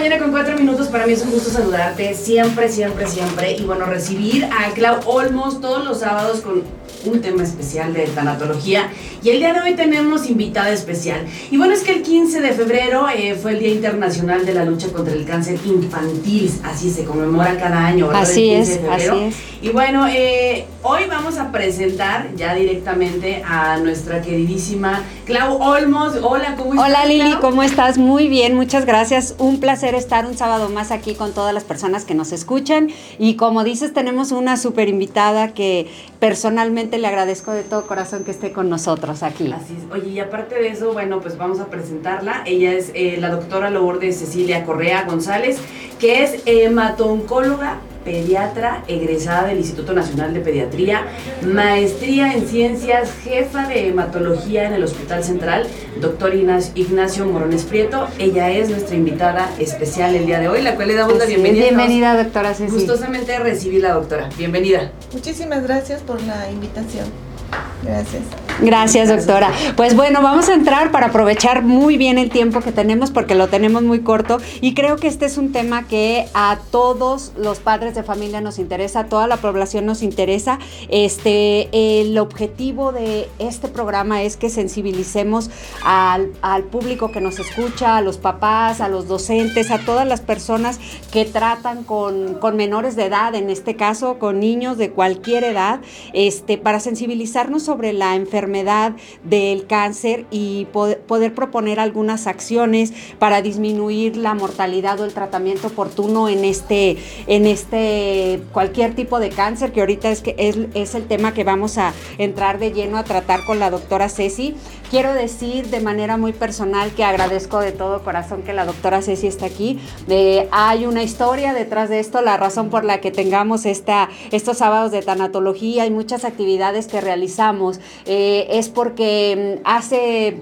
mañana con cuatro minutos. Para mí es un gusto saludarte siempre, siempre, siempre. Y bueno, recibir a Clau Olmos todos los sábados con un tema especial de tanatología. Y el día de hoy tenemos invitada especial. Y bueno, es que el 15 de febrero eh, fue el Día Internacional de la Lucha contra el Cáncer Infantil. Así se conmemora cada año, ¿verdad? Así es, así es. Y bueno, eh, hoy vamos a presentar ya directamente a nuestra queridísima Clau Olmos. Hola, ¿cómo estás? Hola Lili, ¿cómo estás? Muy bien, muchas gracias. Un placer estar un sábado más aquí con todas las personas que nos escuchan. Y como dices, tenemos una súper invitada que personalmente le agradezco de todo corazón que esté con nosotros aquí. Así es. Oye, y aparte de eso, bueno, pues vamos a presentarla. Ella es eh, la doctora Lourdes Cecilia Correa González, que es hematoncóloga pediatra egresada del Instituto Nacional de Pediatría, maestría en ciencias, jefa de hematología en el Hospital Central, doctor Ignacio Morones Prieto. Ella es nuestra invitada especial el día de hoy, la cual le damos la bienvenida. Bienvenida, doctora Ceci. Gustosamente recibí la doctora. Bienvenida. Muchísimas gracias por la invitación. Gracias. Gracias, doctora. Pues bueno, vamos a entrar para aprovechar muy bien el tiempo que tenemos porque lo tenemos muy corto y creo que este es un tema que a todos los padres de familia nos interesa, a toda la población nos interesa. Este, el objetivo de este programa es que sensibilicemos al, público que nos escucha, a los papás, a los docentes, a todas las personas que tratan con, con menores de edad, en este caso con niños de cualquier edad, este, para sensibilizarnos sobre la enfermedad del cáncer y poder proponer algunas acciones para disminuir la mortalidad o el tratamiento oportuno en este, en este cualquier tipo de cáncer, que ahorita es, que es, es el tema que vamos a entrar de lleno a tratar con la doctora Ceci. Quiero decir de manera muy personal que agradezco de todo corazón que la doctora Ceci está aquí. hay una historia detrás de esto, la razón por la que tengamos estos sábados de tanatología y muchas actividades que realizamos. Eh, es porque mm, hace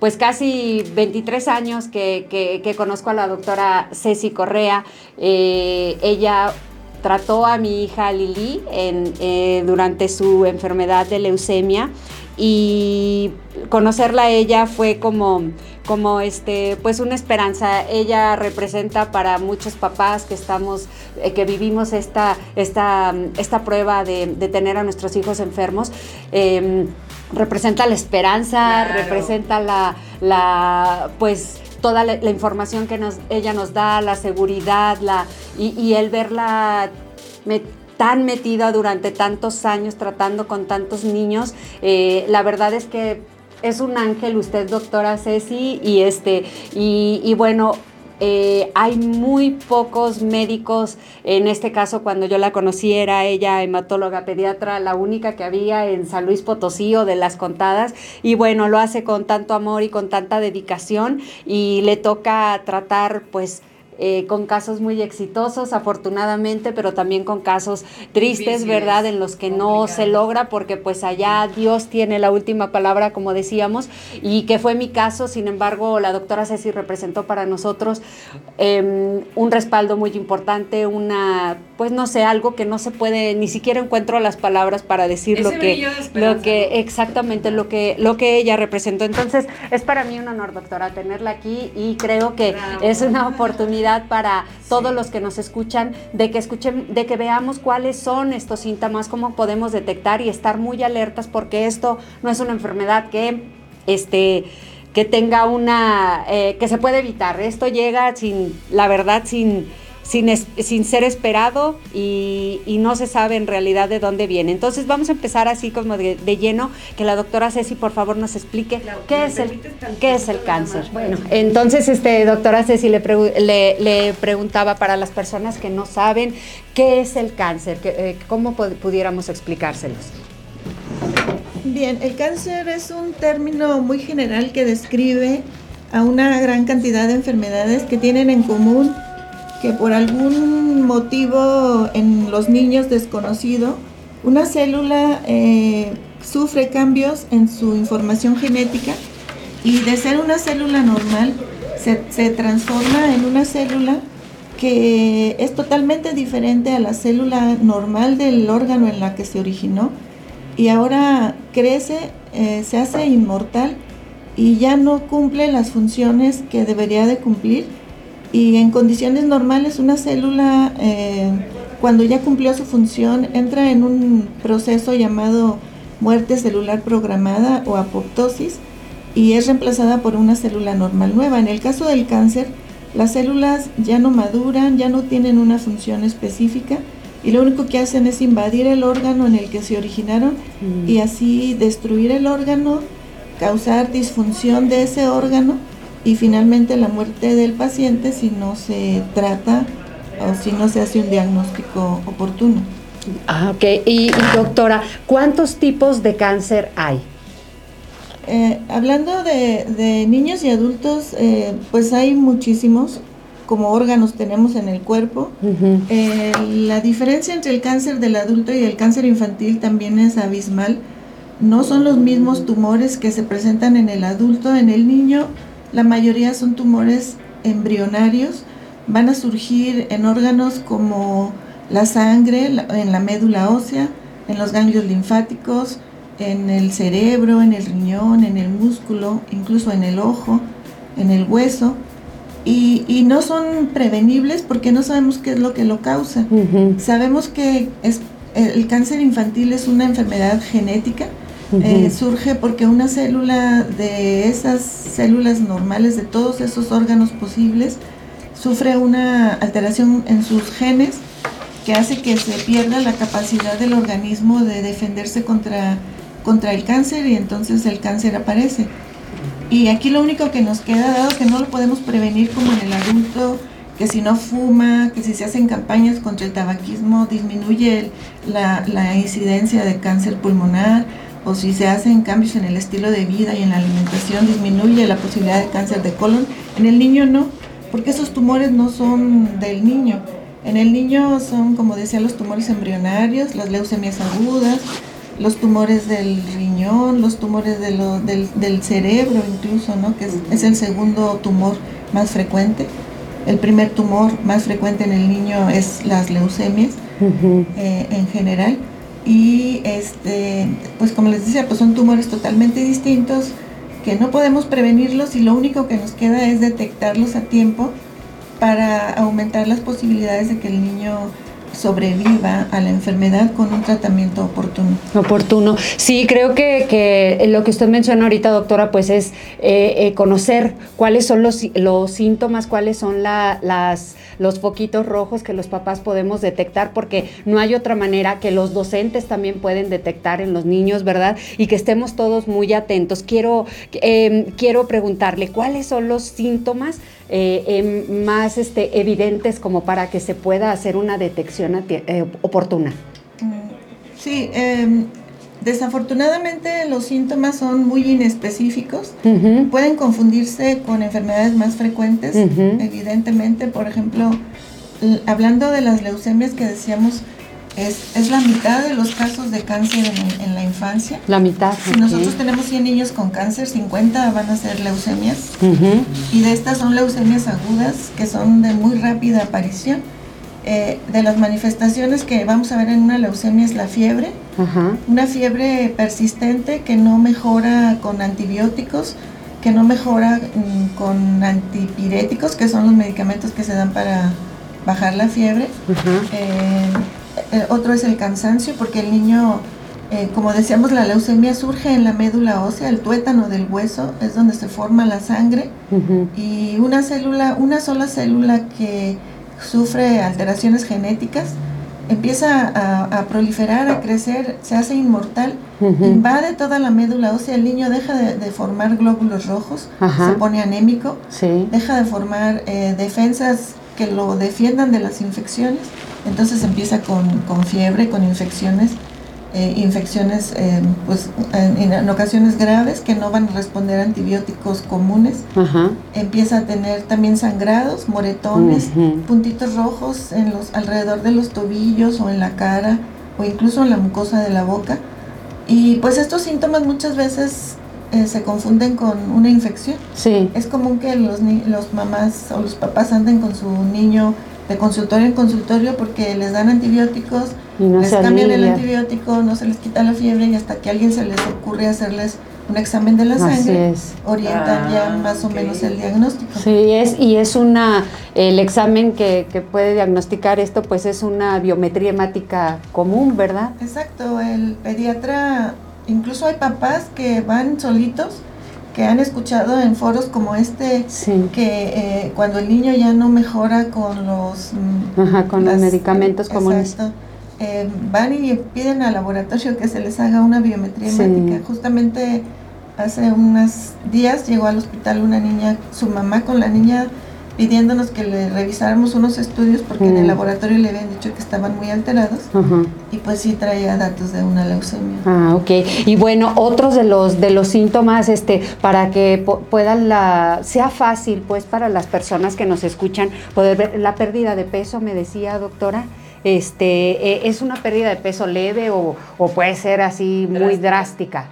pues casi 23 años que, conozco a la doctora Ceci Correa. Eh, ella trató a mi hija Lili eh, durante su enfermedad de leucemia y conocerla a ella fue como, como este, pues una esperanza. Ella representa para muchos papás que estamos, eh, que vivimos esta, esta, esta prueba de, tener a nuestros hijos enfermos. Em, representa la esperanza, representa la, la, pues toda la, información que nos, ella nos da, la seguridad, la, y, el verla tan metida durante tantos años tratando con tantos niños, eh, la verdad es que es un ángel usted, doctora Ceci, y este, y, bueno, eh, hay muy pocos médicos, en este caso cuando yo la conocí era ella hematóloga pediatra, la única que había en San Luis Potosí o de las contadas, y bueno, lo hace con tanto amor y con tanta dedicación y le toca tratar pues eh, con casos muy exitosos, afortunadamente, pero también con casos tristes, ¿verdad? En los que no se logra porque pues allá Dios tiene la última palabra, como decíamos, y que fue mi caso, sin embargo, la doctora Ceci representó para nosotros em, un respaldo muy importante, una, pues no sé, algo que no se puede, ni siquiera encuentro las palabras para decir lo que, lo que, exactamente lo que, lo que ella representó. Entonces, es para mí un honor, doctora, tenerla aquí y creo que es una oportunidad para todos los que nos escuchan de que escuchen, de que veamos cuáles son estos síntomas, cómo podemos detectar y estar muy alertas porque esto no es una enfermedad que este que tenga una eh, que se puede evitar. Esto llega sin, la verdad, sin sin, ser esperado y, no se sabe en realidad de dónde viene. Entonces vamos a empezar así como de, lleno, que la doctora Ceci por favor nos explique qué, es el, qué es el cáncer. Bueno, entonces este, doctora Ceci le, le, preguntaba para las personas que no saben qué es el cáncer, eh, cómo pudiéramos explicárselos. Bien, el cáncer es un término muy general que describe a una gran cantidad de enfermedades que tienen en común que por algún motivo en los niños desconocido, una célula eh, sufre cambios en su información genética y de ser una célula normal se, transforma en una célula que es totalmente diferente a la célula normal del órgano en la que se originó y ahora crece, eh, se hace inmortal y ya no cumple las funciones que debería de cumplir Y en condiciones normales una célula, eh, cuando ya cumplió su función, entra en un proceso llamado muerte celular programada o apoptosis y es reemplazada por una célula normal nueva. En el caso del cáncer, las células ya no maduran, ya no tienen una función específica y lo único que hacen es invadir el órgano en el que se originaron Mm. y así destruir el órgano, causar disfunción de ese órgano y finalmente la muerte del paciente si no se trata o si no se hace un diagnóstico oportuno. Ah, ok. Y, y, doctora, ¿cuántos tipos de cáncer hay? Eh, hablando de, de, niños y adultos, eh, pues hay muchísimos como órganos tenemos en el cuerpo. Uh -huh. eh, la diferencia entre el cáncer del adulto y el cáncer infantil también es abismal. No son los mismos tumores que se presentan en el adulto. En el niño la mayoría son tumores embrionarios. Van a surgir en órganos como la sangre, en la médula ósea, en los ganglios linfáticos, en el cerebro, en el riñón, en el músculo, incluso en el ojo, en el hueso. Y, y, no son prevenibles porque no sabemos qué es lo que lo causa. Uh -huh. Sabemos que es, el cáncer infantil es una enfermedad genética. Eh, surge porque una célula de esas células normales, de todos esos órganos posibles, sufre una alteración en sus genes que hace que se pierda la capacidad del organismo de defenderse contra, contra el cáncer y entonces el cáncer aparece. Y aquí lo único que nos queda, dado que no lo podemos prevenir como en el adulto, que si no fuma, que si se hacen campañas contra el tabaquismo, disminuye la, la, incidencia de cáncer pulmonar, o si se hacen cambios en el estilo de vida y en la alimentación, disminuye la posibilidad de cáncer de colon. En el niño no, porque esos tumores no son del niño. En el niño son, como decía, los tumores embrionarios, las leucemias agudas, los tumores del riñón, los tumores de lo, del, del, cerebro incluso, ¿no? que es, es, el segundo tumor más frecuente. El primer tumor más frecuente en el niño es las leucemias Uh -huh. eh, en general. Y este, pues como les decía, pues son tumores totalmente distintos que no podemos prevenirlos y lo único que nos queda es detectarlos a tiempo para aumentar las posibilidades de que el niño sobreviva a la enfermedad con un tratamiento oportuno. Oportuno. Sí, creo que, que lo que usted menciona ahorita, doctora, pues es eh, eh, conocer cuáles son los, los síntomas, cuáles son la, las, los foquitos rojos que los papás podemos detectar, porque no hay otra manera que los docentes también pueden detectar en los niños, ¿verdad? Y que estemos todos muy atentos. Quiero, eh, quiero preguntarle, ¿cuáles son los síntomas eh, más este, evidentes como para que se pueda hacer una detección eh, oportuna? Sí, eh, desafortunadamente los síntomas son muy inespecíficos, Uh -huh. pueden confundirse con enfermedades más frecuentes, Uh -huh. evidentemente, por ejemplo, hablando de las leucemias que decíamos, es, es, la mitad de los casos de cáncer en, en la infancia. La mitad. Si okay. nosotros tenemos 100 niños con cáncer, 50 van a ser leucemias. Uh -huh. Y de estas son leucemias agudas, que son de muy rápida aparición. Eh, de las manifestaciones que vamos a ver en una leucemia es la fiebre. Uh -huh. Una fiebre persistente que no mejora con antibióticos, que no mejora mm, con antipiréticos, que son los medicamentos que se dan para bajar la fiebre. Uh -huh. eh, el otro es el cansancio, porque el niño, eh, como decíamos, la leucemia surge en la médula ósea, el tuétano del hueso, es donde se forma la sangre. Uh -huh. Y una célula, una sola célula que sufre alteraciones genéticas, empieza a, a proliferar, a crecer, se hace inmortal, Uh -huh. invade toda la médula ósea, el niño deja de, de formar glóbulos rojos, Ajá. se pone anémico, Sí. deja de formar eh, defensas que lo defiendan de las infecciones, entonces empieza con, con fiebre, con infecciones, eh, infecciones eh, pues en, en ocasiones graves que no van a responder a antibióticos comunes, Ajá. empieza a tener también sangrados, moretones, puntitos rojos en los alrededor de los tobillos o en la cara o incluso en la mucosa de la boca. Y pues estos síntomas muchas veces eh, se confunden con una infección. Sí. Es común que los, los mamás o los papás anden con su niño de consultorio en consultorio porque les dan antibióticos, Y no les se cambian el antibiótico, no se les quita la fiebre y hasta que a alguien se les ocurre hacerles un examen de la Así sangre, es. orientan Ah, ya más ok. o menos el diagnóstico. Sí, es, y es una, el examen que, que puede diagnosticar esto, pues es una biometría hemática común, ¿verdad? Exacto, el pediatra, incluso hay papás que van solitos, que han escuchado en foros como este, Sí. que eh, cuando el niño ya no mejora con los... mm, Ajá, con los medicamentos comunes. Exacto. Eh, van y piden al laboratorio que se les haga una biometría Sí. hemática. Justamente hace unos días llegó al hospital una niña, su mamá con la niña pidiéndonos que le revisáramos unos estudios porque en el Mm. laboratorio le habían dicho que estaban muy alterados y pues sí traía datos de una leucemia. Ah, ok. Y bueno, otros de los de los síntomas, este, para que po- puedan la, sea fácil, pues, para las personas que nos escuchan, poder ver la pérdida de peso, me decía doctora, este, eh, es una pérdida de peso leve o, o puede ser así muy drástica.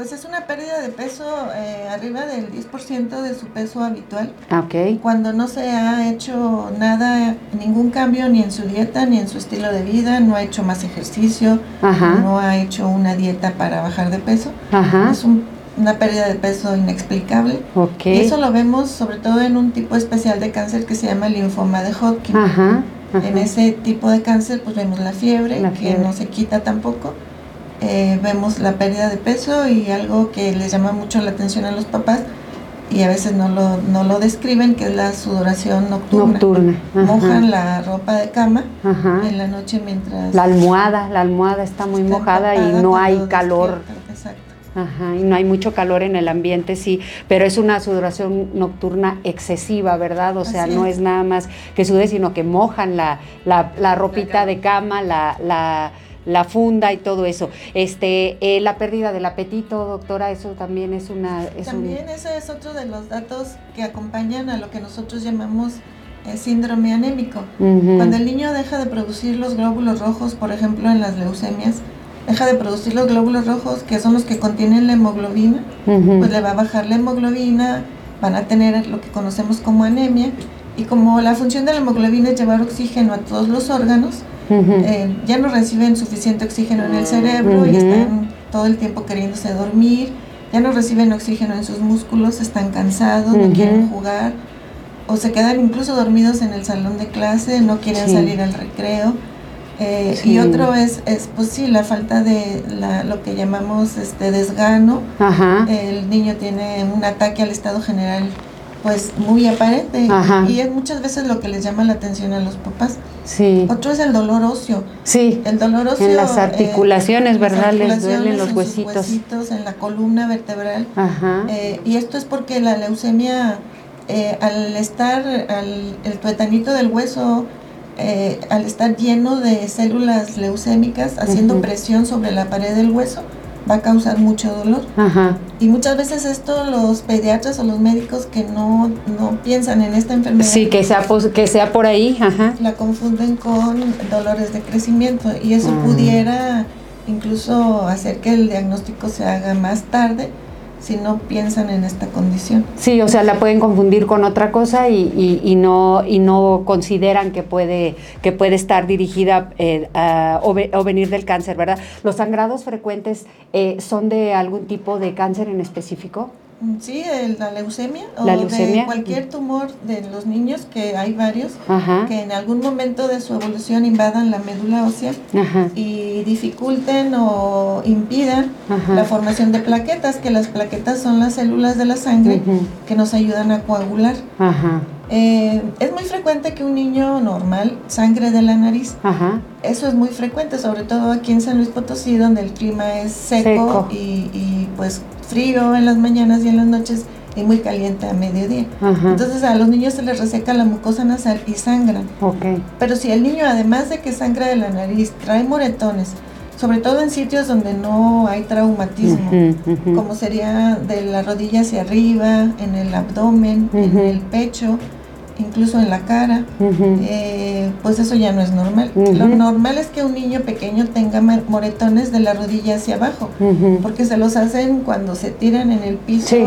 Pues es una pérdida de peso eh, arriba del 10% de su peso habitual. Ah, Ok. Cuando no se ha hecho nada, ningún cambio ni en su dieta ni en su estilo de vida, no ha hecho más ejercicio, Ajá. no ha hecho una dieta para bajar de peso, Ajá. es un- una pérdida de peso inexplicable. Ok. Y eso lo vemos sobre todo en un tipo especial de cáncer que se llama linfoma de Hodgkin. Ajá. En ese tipo de cáncer pues vemos la fiebre, La que no se quita tampoco. Eh, vemos la pérdida de peso y algo que les llama mucho la atención a los papás y a veces no lo, no lo describen, que es la sudoración nocturna. Nocturna. Ajá. Mojan la ropa de cama Ajá. en la noche mientras... La almohada, la almohada está muy está mojada y no hay calor. Exacto. Ajá, y no hay mucho calor en el ambiente, sí, pero es una sudoración nocturna excesiva, ¿verdad? O sea, Así no es. es nada más que sude, sino que mojan la, la, la ropita de cama, la, la, funda y todo eso. Este, eh, la pérdida del apetito, doctora, eso también es una... Es un- También ese es otro de los datos que acompañan a lo que nosotros llamamos eh, síndrome anémico. Cuando el niño deja de producir los glóbulos rojos, por ejemplo en las leucemias, deja de producir los glóbulos rojos, que son los que contienen la hemoglobina, pues le va a bajar la hemoglobina, van a tener lo que conocemos como anemia, y como la función de la hemoglobina es llevar oxígeno a todos los órganos, Eh, ya no reciben suficiente oxígeno en el cerebro y están todo el tiempo queriéndose dormir, ya no reciben oxígeno en sus músculos, están cansados, no quieren jugar, o se quedan incluso dormidos en el salón de clase, no quieren Sí. salir al recreo. Eh, Sí. Y otro es, es, pues sí, la falta de la, lo que llamamos este desgano. Ajá. El niño tiene un ataque al estado general pues muy aparente Ajá. y es muchas veces lo que les llama la atención a los papás. Sí. Otro es el dolor óseo. Sí. El dolor óseo En las eh, articulaciones, las ¿verdad? Les duelen los en sus huesitos. en la columna vertebral. Ajá. Eh, y esto es porque la leucemia, eh, al estar, al, el tuetanito del hueso, eh, al estar lleno de células leucémicas haciendo presión sobre la pared del hueso, va a causar mucho dolor. Ajá. Y muchas veces esto los pediatras o los médicos que no, no piensan en esta enfermedad Sí, que sea, pos- que sea por ahí. Ajá. la confunden con dolores de crecimiento y eso Ah. pudiera incluso hacer que el diagnóstico se haga más tarde si no piensan en esta condición. Sí, o sea, la pueden confundir con otra cosa y, y- y no y no consideran que puede que puede estar dirigida eh, a- o, o venir del cáncer, ¿verdad? Los sangrados frecuentes eh, son de algún tipo de cáncer en específico. Sí, el- la leucemia o La leucemia. de cualquier tumor de los niños, que hay varios, Ajá. que en algún momento de su evolución invadan la médula ósea Ajá. y dificulten o impidan Ajá. la formación de plaquetas, que las plaquetas son las células de la sangre que nos ayudan a coagular. Eh, es muy frecuente que un niño normal sangre de la nariz. Ajá. Eso es muy frecuente, sobre todo aquí en San Luis Potosí, donde el clima es seco, Seco. Y, y, pues frío en las mañanas y en las noches y muy caliente a mediodía. Ajá. Entonces a los niños se les reseca la mucosa nasal y sangran. Pero si el niño, además de que sangra de la nariz, trae moretones, sobre todo en sitios donde no hay traumatismo, como sería de la rodilla hacia arriba, en el abdomen, en el pecho, incluso en la cara, eh, pues eso ya no es normal. Lo normal es que un niño pequeño tenga moretones de la rodilla hacia abajo, porque se los hacen cuando se tiran en el piso Sí.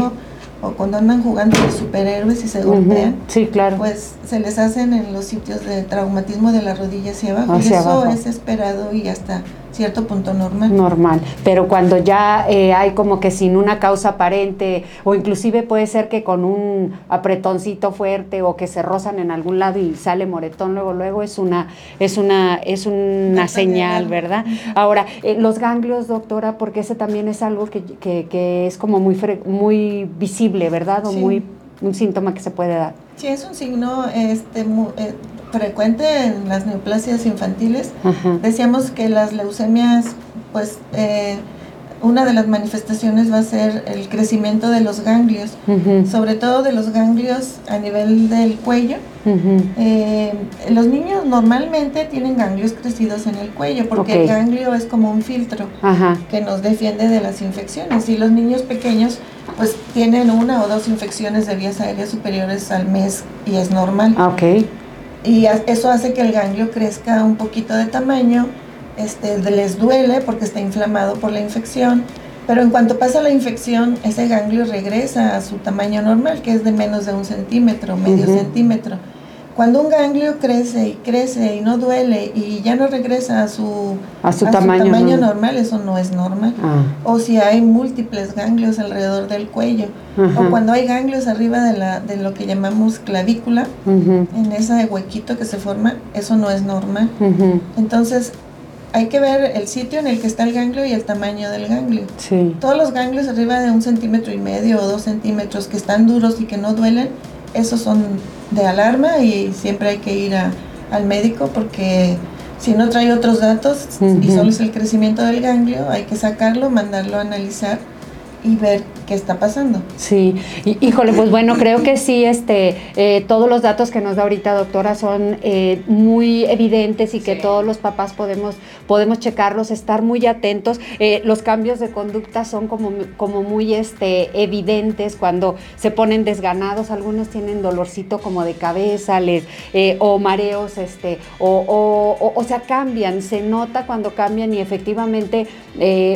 o cuando andan jugando de superhéroes y se golpean, sí, claro. pues se les hacen en los sitios de traumatismo de la rodilla hacia abajo. Hacia y eso abajo. es esperado y hasta cierto punto normal. normal, pero cuando ya eh, hay como que sin una causa aparente o inclusive puede ser que con un apretoncito fuerte o que se rozan en algún lado y sale moretón luego luego es una es una es una señal, ¿verdad? Ahora eh, los ganglios, doctora, porque ese también es algo que, que- que es como muy fre- muy visible, ¿verdad? O Sí. muy un síntoma que se puede dar. Sí, es un signo este, mu- eh, frecuente en las neoplasias infantiles. Ajá. Decíamos que las leucemias, pues eh, una de las manifestaciones va a ser el crecimiento de los ganglios, sobre todo de los ganglios a nivel del cuello. Eh, los niños normalmente tienen ganglios crecidos en el cuello porque el ganglio es como un filtro Ajá. que nos defiende de las infecciones y los niños pequeños pues tienen una o dos infecciones de vías aéreas superiores al mes y es normal. Ah, Ok. Y eso hace que el ganglio crezca un poquito de tamaño, este, les duele porque está inflamado por la infección, pero en cuanto pasa la infección, ese ganglio regresa a su tamaño normal, que es de menos de un centímetro, medio centímetro. Cuando un ganglio crece y crece y no duele y ya no regresa a su, A su tamaño normal. normal, eso no es normal. Ah. O si hay múltiples ganglios alrededor del cuello, o cuando hay ganglios arriba de, la, de lo que llamamos clavícula, en ese huequito que se forma, eso no es normal. Entonces, hay que ver el sitio en el que está el ganglio y el tamaño del ganglio. Sí. Todos los ganglios arriba de un centímetro y medio o dos centímetros que están duros y que no duelen, esos son de alarma y siempre hay que ir a- al médico porque si no trae otros datos y solo es el crecimiento del ganglio, hay que sacarlo, mandarlo a analizar y ver qué está pasando. Sí, híjole, pues bueno, creo que sí, este, eh, todos los datos que nos da ahorita doctora son eh, muy evidentes y que Sí. todos los papás podemos, podemos checarlos, estar muy atentos. Eh, los cambios de conducta son como, como muy este, evidentes cuando se ponen desganados, algunos tienen dolorcito como de cabeza, les, o mareos, este, o, o, o- o sea, cambian, se nota cuando cambian y efectivamente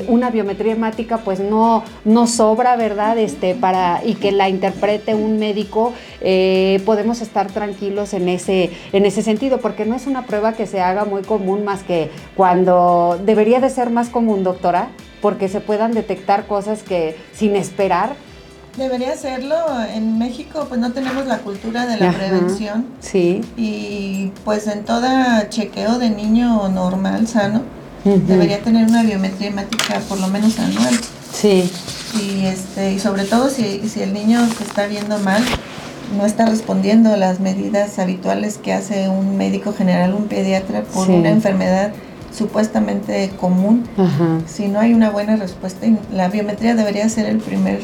una biometría hemática pues no, no sobra, ¿verdad? Este, para, y que la interprete un médico, eh, podemos estar tranquilos en ese, en ese sentido, porque no es una prueba que se haga muy común más que cuando debería de ser más común, doctora, porque se puedan detectar cosas que sin esperar. Debería hacerlo. En México pues no tenemos la cultura de la Ajá. prevención Sí. y pues en toda chequeo de niño normal, sano, Ujú. debería tener una biometría hemática por lo menos anual. Sí. Y, este, y sobre todo si, si el niño se está viendo mal, no está respondiendo a las medidas habituales que hace un médico general, un pediatra, por Sí. una enfermedad supuestamente común. Ajá. Si no hay una buena respuesta, la biometría debería ser el primer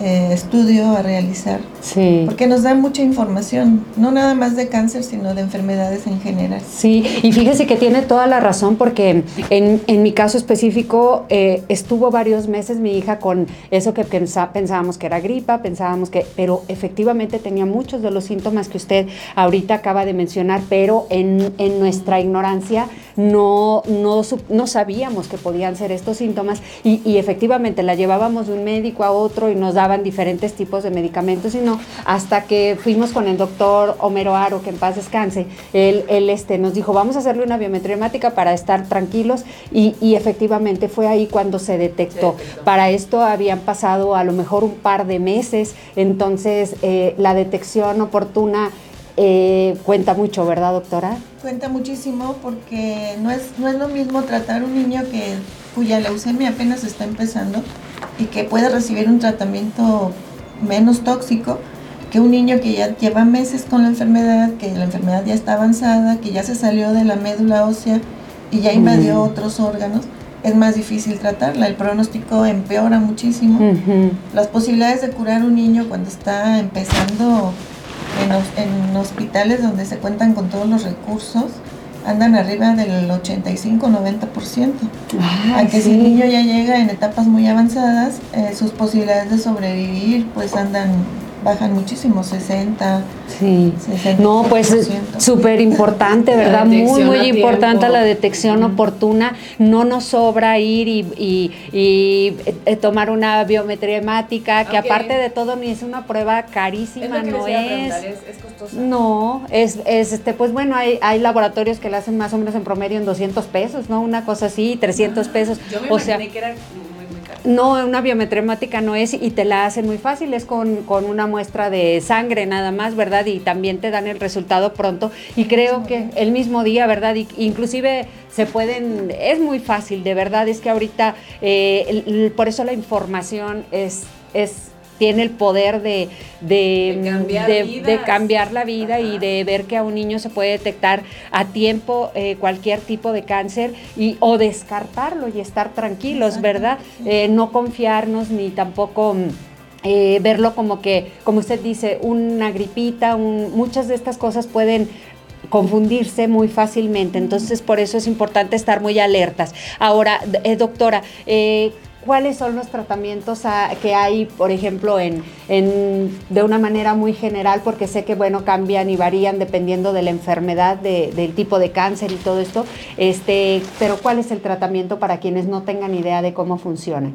eh, estudio a realizar, Sí. porque nos da mucha información, no nada más de cáncer, sino de enfermedades en general. Sí, y fíjese que tiene toda la razón porque en, en mi caso específico eh, estuvo varios meses mi hija con eso que pensábamos que era gripa, pensábamos que, pero efectivamente tenía muchos de los síntomas que usted ahorita acaba de mencionar, pero en, en nuestra ignorancia no, no, no sabíamos que podían ser estos síntomas y, y efectivamente la llevábamos de un médico a otro y nos daban diferentes tipos de medicamentos y no, hasta que fuimos con el doctor Homero Aro, que en paz descanse, él, él este, nos dijo, vamos a hacerle una biometría hemática para estar tranquilos y, y efectivamente fue ahí cuando se detectó. Se detectó. Para esto habían pasado a lo mejor un par de meses, entonces eh, la detección oportuna eh, cuenta mucho, ¿verdad, doctora? Cuenta muchísimo porque no es, no es lo mismo tratar un niño que, cuya leucemia apenas está empezando y que puede recibir un tratamiento menos tóxico que un niño que ya lleva meses con la enfermedad, que la enfermedad ya está avanzada, que ya se salió de la médula ósea y ya invadió otros órganos. Es más difícil tratarla, el pronóstico empeora muchísimo. Las posibilidades de curar un niño cuando está empezando en, en hospitales donde se cuentan con todos los recursos andan arriba del 85-90%. Ay, Aunque si el niño ya llega en etapas muy avanzadas, eh, sus posibilidades de sobrevivir pues andan bajan muchísimo, 60. Sí. no, pues súper importante, ¿verdad? Muy, muy importante la detección oportuna. No nos sobra ir y, eh, tomar una biometría hemática, que aparte de todo ni es una prueba carísima, no es. es. costosa. No, es, es, este, pues bueno, hay, hay laboratorios que la hacen más o menos en promedio en 200 pesos, ¿no? Una cosa así, 300 ah, pesos. Yo me o sea, que era no, una biometremática no es y te la hacen muy fácil, es con, una muestra de sangre nada más, ¿verdad? Y también te dan el resultado pronto y creo que el mismo día, ¿verdad? Y, inclusive se pueden, es muy fácil, de verdad, es que ahorita, eh, por eso la información es, es tiene el poder de, de, cambiar, la vida y de ver que a un niño se puede detectar a tiempo eh, cualquier tipo de cáncer y, o descartarlo y estar tranquilos, ¿verdad? Eh, no confiarnos ni tampoco... Mm, eh, verlo como que, como usted dice, una gripita, muchas de estas cosas pueden confundirse muy fácilmente. Entonces, por eso es importante estar muy alertas. Ahora, doctora, eh, cuáles son los tratamientos que hay, por ejemplo, en, de una manera muy general, porque sé que bueno, cambian y varían dependiendo de la enfermedad, del tipo de cáncer y todo esto, este, pero cuál es el tratamiento para quienes no tengan idea de cómo funciona.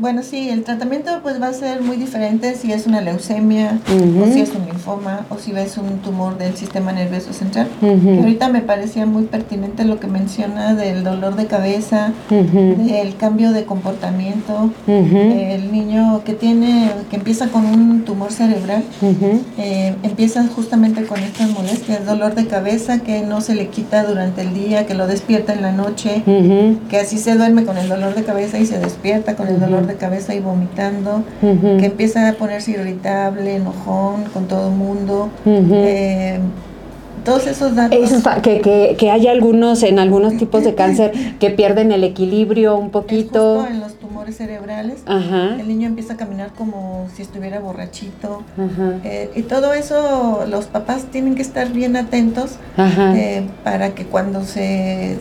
Bueno, sí, el tratamiento pues va a ser muy diferente si es una leucemia o si es un linfoma o si ves un tumor del sistema nervioso central. ahorita me parecía muy pertinente lo que menciona del dolor de cabeza, del cambio de comportamiento, el niño que tiene, que empieza con un tumor cerebral, eh, empieza justamente con estas molestias, dolor de cabeza que no se le quita durante el día, que lo despierta en la noche, que así se duerme con el dolor de cabeza y se despierta con el dolor de cabeza y vomitando, que empieza a ponerse irritable, enojón con todo el mundo. Eh, todos esos datos. que, que, que, hay algunos, en algunos tipos de cáncer, que pierden el equilibrio un poquito. en los tumores cerebrales, el niño empieza a caminar como si estuviera borrachito. Eh, y todo eso, los papás tienen que estar bien atentos eh, para que cuando se,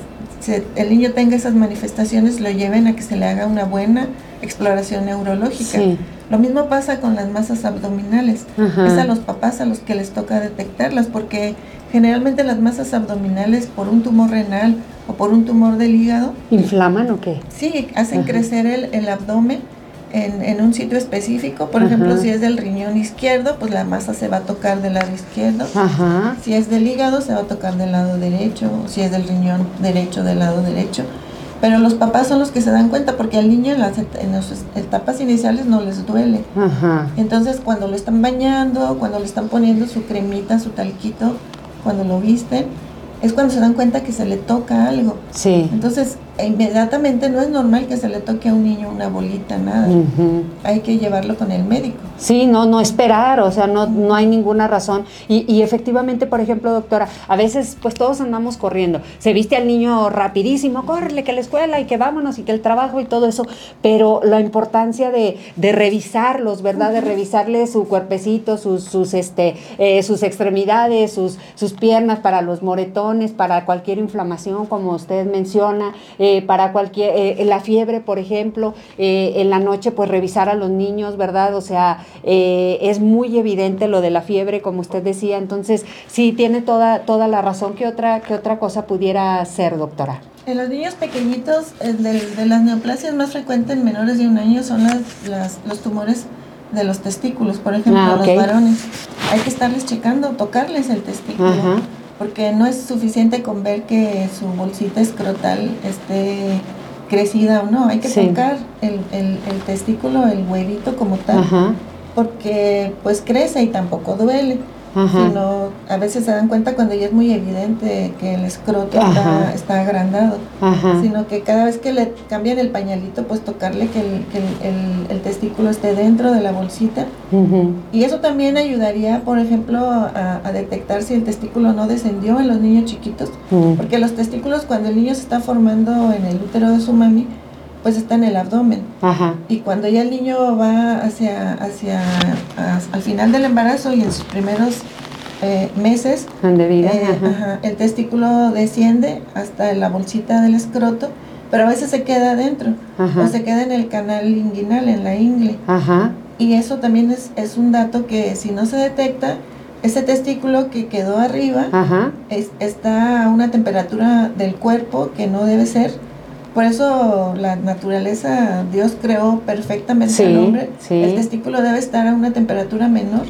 el niño tenga esas manifestaciones, lo lleven a que se le haga una buena exploración neurológica. Lo mismo pasa con las masas abdominales. Es a los papás a los que les toca detectarlas porque generalmente las masas abdominales por un tumor renal o por un tumor del hígado. ¿Inflaman o qué? Sí, hacen crecer el, abdomen en, un sitio específico. Por ejemplo, si es del riñón izquierdo, pues la masa se va a tocar del lado izquierdo. Si es del hígado, se va a tocar del lado derecho. Si es del riñón derecho, del lado derecho. Pero los papás son los que se dan cuenta porque al niño en las, etapas iniciales no les duele. Entonces cuando lo están bañando, cuando le están poniendo su cremita, su talquito, cuando lo visten, es cuando se dan cuenta que se le toca algo. Sí. Entonces, inmediatamente no es normal que se le toque a un niño una bolita, nada. Hay que llevarlo con el médico. Sí, no, no esperar, o sea, no, no hay ninguna razón. Y, y, efectivamente, por ejemplo, doctora, a veces pues todos andamos corriendo. Se viste al niño rapidísimo, córrele, que la escuela y que vámonos y que el trabajo y todo eso, pero la importancia de, de revisarlos, ¿verdad? De revisarle su cuerpecito, sus, sus, este, eh, sus extremidades, sus, sus piernas para los moretones, para cualquier inflamación, como usted menciona eh, para cualquier, eh, la fiebre, por ejemplo, eh, en la noche, pues revisar a los niños, ¿verdad? O sea, es muy evidente lo de la fiebre, como usted decía, entonces sí tiene toda, toda la razón. ¿Qué otra, qué otra cosa pudiera ser, doctora? En los niños pequeñitos, de, las neoplasias más frecuentes en menores de un año son las, los tumores de los testículos, por ejemplo, ah, los varones. Hay que estarles checando, tocarles el testículo porque no es suficiente con ver que su bolsita escrotal esté crecida o no, hay que tocar el, el, el, testículo, el huevito como tal, porque pues crece y tampoco duele sino a veces se dan cuenta cuando ya es muy evidente que el escroto está, agrandado, sino que cada vez que le cambian el pañalito, pues tocarle que el, testículo esté dentro de la bolsita. Y eso también ayudaría, por ejemplo, a, detectar si el testículo no descendió en los niños chiquitos, porque los testículos cuando el niño se está formando en el útero de su mami, pues está en el abdomen. Y cuando ya el niño va hacia, hacia al final del embarazo y en sus primeros eh, meses, de vida, eh, el testículo desciende hasta la bolsita del escroto, pero a veces se queda adentro o se queda en el canal inguinal, en la ingle. y eso también es, es un dato que si no se detecta, ese testículo que quedó arriba Ajá. es- está a una temperatura del cuerpo que no debe ser. Por eso la naturaleza, Dios creó perfectamente Sí, al hombre. sí. El testículo debe estar a una temperatura menor,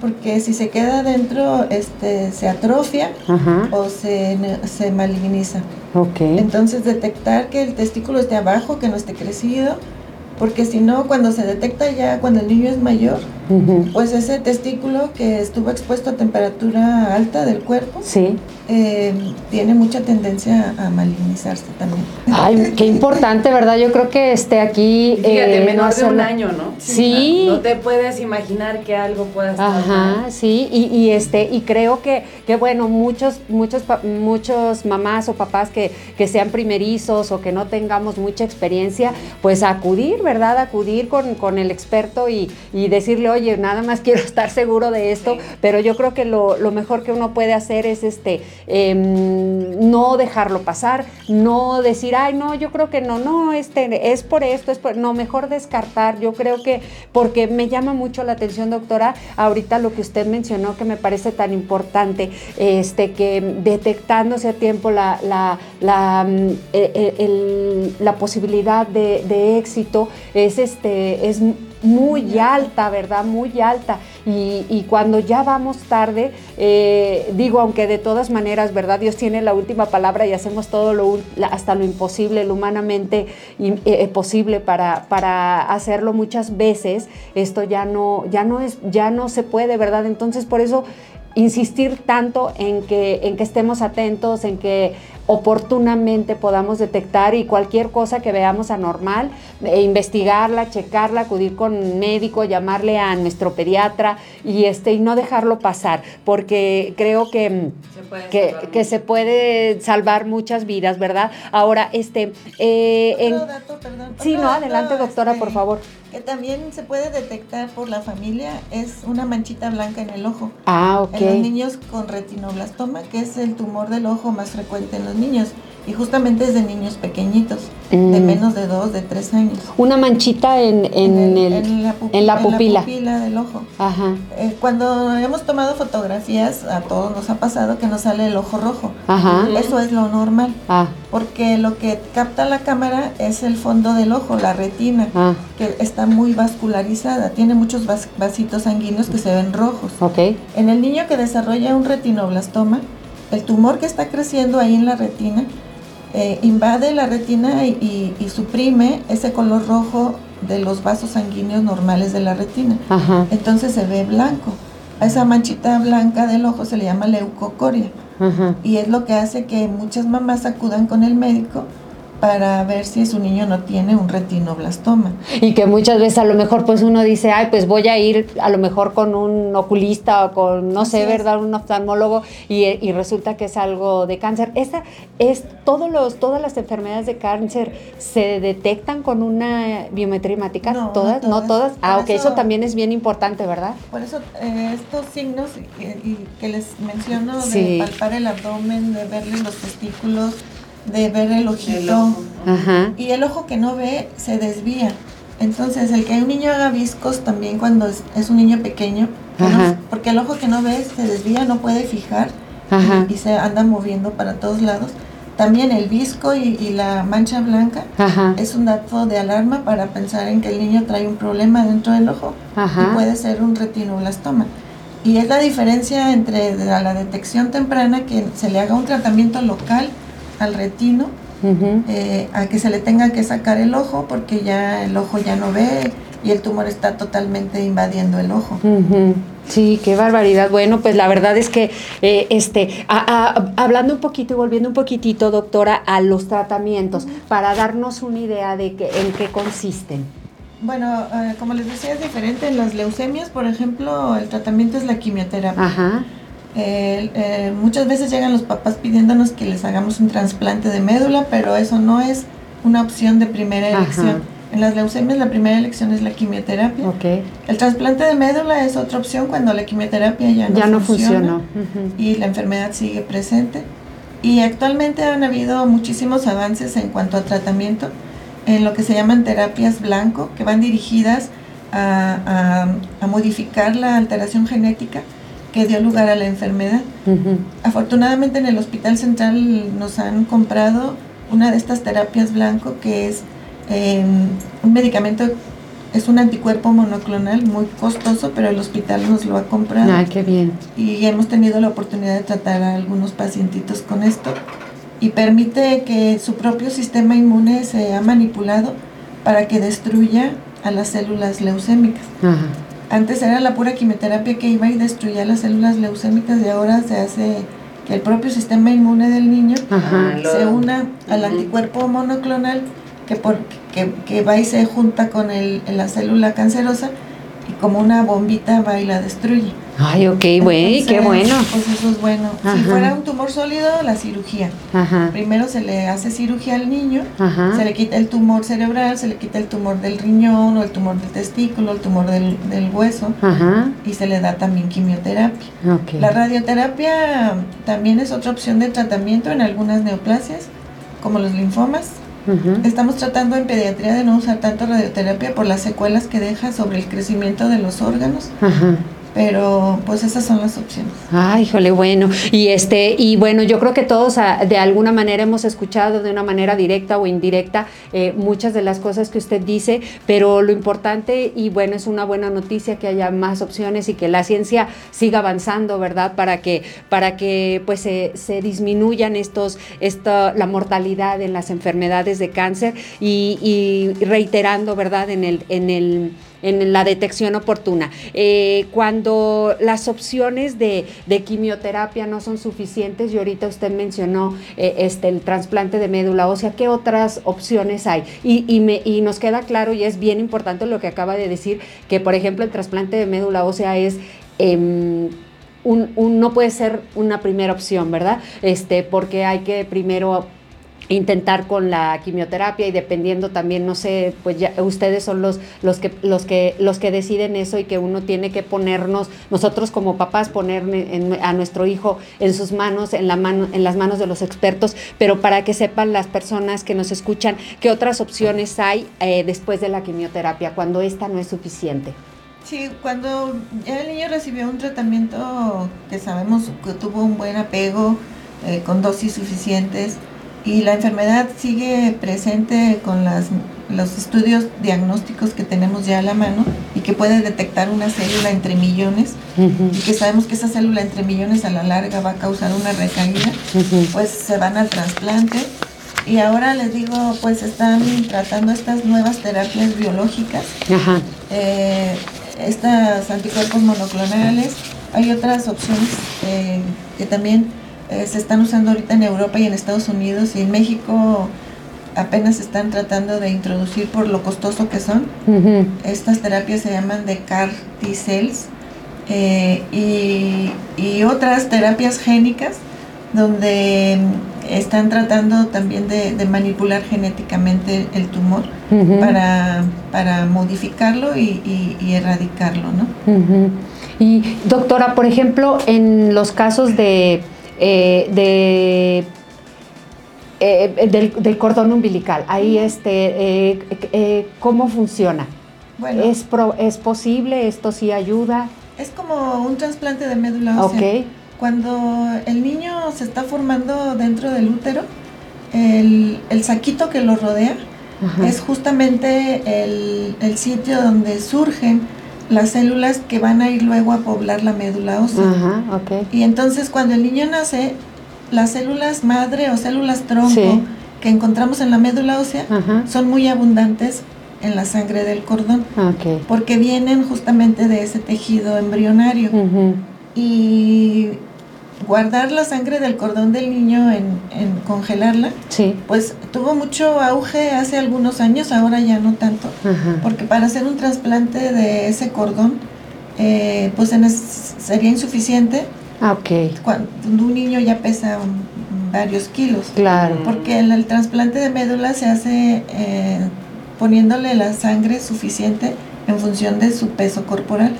porque si se queda adentro, este, se atrofia o se, se maligniza. Ok. Entonces detectar que el testículo esté abajo, que no esté crecido, porque si no, cuando se detecta ya, cuando el niño es mayor, Pues ese testículo que estuvo expuesto a temperatura alta del cuerpo, Sí. eh, tiene mucha tendencia a malignizarse también. Ay, qué importante, ¿verdad? Yo creo que esté aquí. Fíjate, eh, no menor de un año, ¿no? Sí. No te puedes imaginar que algo pueda estar Ajá, mal. sí, y, y este, y creo que, que bueno, muchos, muchos, muchos mamás o papás que, que sean primerizos o que no tengamos mucha experiencia, pues acudir, ¿verdad? Acudir con, con el experto y, y decirle, oye, nada más quiero estar seguro de esto, Sí. pero yo creo que lo, lo mejor que uno puede hacer es este em, no dejarlo pasar, no decir, ay, no, yo creo que no, no, este es por esto, es por. No, mejor descartar. Yo creo que, porque me llama mucho la atención, doctora, ahorita lo que usted mencionó que me parece tan importante, este, que detectándose a tiempo la, la, la, mm, eh, el- la posibilidad de, de éxito es este, es muy alta, ¿verdad? Muy alta. Y, cuando ya vamos tarde, eh, digo, aunque de todas maneras, ¿verdad? Dios tiene la última palabra y hacemos todo lo, hasta lo imposible, lo humanamente im- eh, posible para, para hacerlo muchas veces, esto ya no, ya no es, ya no se puede, ¿verdad? Entonces, por eso insistir tanto en que, en que estemos atentos, en que oportunamente podamos detectar y cualquier cosa que veamos anormal, eh, investigarla, checarla, acudir con un médico, llamarle a nuestro pediatra y este y no dejarlo pasar, porque creo que mm, Se puede que, se puede salvar muchas vidas, ¿verdad? Ahora, este, eh, en- dato, perdón. sí, no, dato, adelante, doctora, este, por favor. Que también se puede detectar por la familia es una manchita blanca en el ojo. Ah, ok. En los niños con retinoblastoma, que es el tumor del ojo más frecuente en los niños. Y justamente es de niños pequeñitos, de Mm. menos de 2, de 3 años. Una manchita en, en, el, en la, pupi- en la pupila. pupila del ojo. Ajá, Eh, cuando hemos tomado fotografías, a todos nos ha pasado que nos sale el ojo rojo. ajá. Eso es lo normal, Ah, porque lo que capta la cámara es el fondo del ojo, la retina, ah, que está muy vascularizada, tiene muchos vas- vasitos sanguíneos que se ven rojos. ok. En el niño que desarrolla un retinoblastoma, el tumor que está creciendo ahí en la retina eh, invade la retina y, y- y suprime ese color rojo de los vasos sanguíneos normales de la retina. Ajá, Entonces se ve blanco. A esa manchita blanca del ojo se le llama leucocoria ajá. y es lo que hace que muchas mamás acudan con el médico para ver si su niño no tiene un retinoblastoma. Y que muchas veces a lo mejor pues uno dice, ay, pues voy a ir a lo mejor con un oculista o con, no sé. ¿verdad? Un oftalmólogo y, y resulta que es algo de cáncer. Esta es, todos los, todas las enfermedades de cáncer se detectan con una biometría hemática, No, no todas, no todas. todas. Ah, ok, eso eso- también es bien importante, ¿verdad? Por eso eh, estos signos y, y que les menciono Sí. de palpar el abdomen, de verle los testículos, de ver el ojito El ojo. Ajá. y el ojo que no ve se desvía. Entonces el que un niño haga viscos también cuando es, es un niño pequeño, no- porque el ojo que no ve se desvía, no puede fijar Ajá. y, y se anda moviendo para todos lados. También el visco y, y la mancha blanca Ajá. es un dato de alarma para pensar en que el niño trae un problema dentro del ojo Ajá. y puede ser un retinoblastoma. Y es la diferencia entre la detección temprana, que se le haga un tratamiento local al retino, eh, a que se le tenga que sacar el ojo porque ya el ojo ya no ve y el tumor está totalmente invadiendo el ojo. Sí, qué barbaridad. Bueno, pues la verdad es que, eh, este, a- a- hablando un poquito y volviendo un poquitito, doctora, a los tratamientos, para darnos una idea de que, en qué consisten. Bueno, eh, como les decía, es diferente. En las leucemias, por ejemplo, el tratamiento es la quimioterapia. Ajá, Eh, eh, muchas veces llegan los papás pidiéndonos que les hagamos un trasplante de médula, pero eso no es una opción de primera Ajá. elección. En las leucemias la primera elección es la quimioterapia. El trasplante de médula es otra opción cuando la quimioterapia ya no, ya no funciona funcionó. Y la enfermedad sigue presente. Y actualmente han habido muchísimos avances en cuanto a tratamiento en lo que se llaman terapias blanco, que van dirigidas a, a, modificar la alteración genética que dio lugar a la enfermedad. Afortunadamente en el Hospital Central nos han comprado una de estas terapias blanco que es em, un medicamento, es un anticuerpo monoclonal muy costoso, pero el hospital nos lo ha comprado. Ah, qué bien. Y hemos tenido la oportunidad de tratar a algunos pacientitos con esto y permite que su propio sistema inmune sea manipulado para que destruya a las células leucémicas. Antes era la pura quimioterapia que iba y destruía las células leucémicas y ahora se hace que el propio sistema inmune del niño se una al anticuerpo monoclonal que, por, que, va y se junta con el, la célula cancerosa y como una bombita va y la destruye. Ay, ok, güey, qué bueno. Pues eso es bueno. Si fuera un tumor sólido, la cirugía. Primero se le hace cirugía al niño, se le quita el tumor cerebral, se le quita el tumor del riñón o el tumor del testículo, el tumor del, hueso y se le da también quimioterapia. La radioterapia también es otra opción de tratamiento en algunas neoplasias, como los linfomas. Estamos tratando en pediatría de no usar tanto radioterapia por las secuelas que deja sobre el crecimiento de los órganos. Pero pues esas son las opciones. Ay, híjole, bueno. Y este y bueno, yo creo que todos ah, de alguna manera hemos escuchado de una manera directa o indirecta eh, muchas de las cosas que usted dice, pero lo importante y bueno, es una buena noticia que haya más opciones y que la ciencia siga avanzando, ¿verdad? Para que para que pues se, se disminuyan estos esta la mortalidad en las enfermedades de cáncer y, y reiterando, ¿verdad? En el en el en la detección oportuna. Eh, cuando las opciones de, quimioterapia no son suficientes, y ahorita usted mencionó eh, este, el trasplante de médula ósea, ¿qué otras opciones hay? Y, me, y nos queda claro, y es bien importante lo que acaba de decir, que por ejemplo el trasplante de médula ósea es... Em, un, no puede ser una primera opción, ¿verdad? Este, porque hay que primero intentar con la quimioterapia y dependiendo también no sé pues ya ustedes son los los que los que los que deciden eso y que uno tiene que ponernos nosotros como papás poner a nuestro hijo en sus manos en la mano en las manos de los expertos pero para que sepan las personas que nos escuchan qué otras opciones hay eh, después de la quimioterapia cuando esta no es suficiente. Sí, cuando el niño recibió un tratamiento que sabemos que tuvo un buen apego, eh, con dosis suficientes, y la enfermedad sigue presente con las, los estudios diagnósticos que tenemos ya a la mano y que puede detectar una célula entre millones. Y que sabemos que esa célula entre millones a la larga va a causar una recaída, pues se van al trasplante. Y ahora les digo, pues están tratando estas nuevas terapias biológicas, eh, estas anticuerpos monoclonales. Hay otras opciones eh, que también eh, se están usando ahorita en Europa y en Estados Unidos y en México apenas están tratando de introducir por lo costoso que son. Estas terapias se llaman de CAR T-cells eh, y, otras terapias génicas donde están tratando también de, manipular genéticamente el tumor para, para modificarlo y, erradicarlo. ¿no? Y doctora, por ejemplo, en los casos de eh, de, eh, del, cordón umbilical. Ahí, este, eh, ¿cómo funciona? Bueno, ¿Es, ¿Es posible? ¿Esto sí ayuda? Es como un trasplante de médula ósea. Cuando el niño se está formando dentro del útero, el, saquito que lo rodea es justamente el, el sitio donde surgen las células que van a ir luego a poblar la médula ósea. Ajá, okay. Y entonces cuando el niño nace, las células madre o células tronco que encontramos en la médula ósea son muy abundantes en la sangre del cordón, okay. porque vienen justamente de ese tejido embrionario. Y guardar la sangre del cordón del niño en, congelarla, sí. pues tuvo mucho auge hace algunos años, ahora ya no tanto, porque para hacer un trasplante de ese cordón, eh, pues sería insuficiente. Ah. Cuando un niño ya pesa varios kilos. Claro. Porque el, el, trasplante de médula se hace eh, poniéndole la sangre suficiente en función de su peso corporal.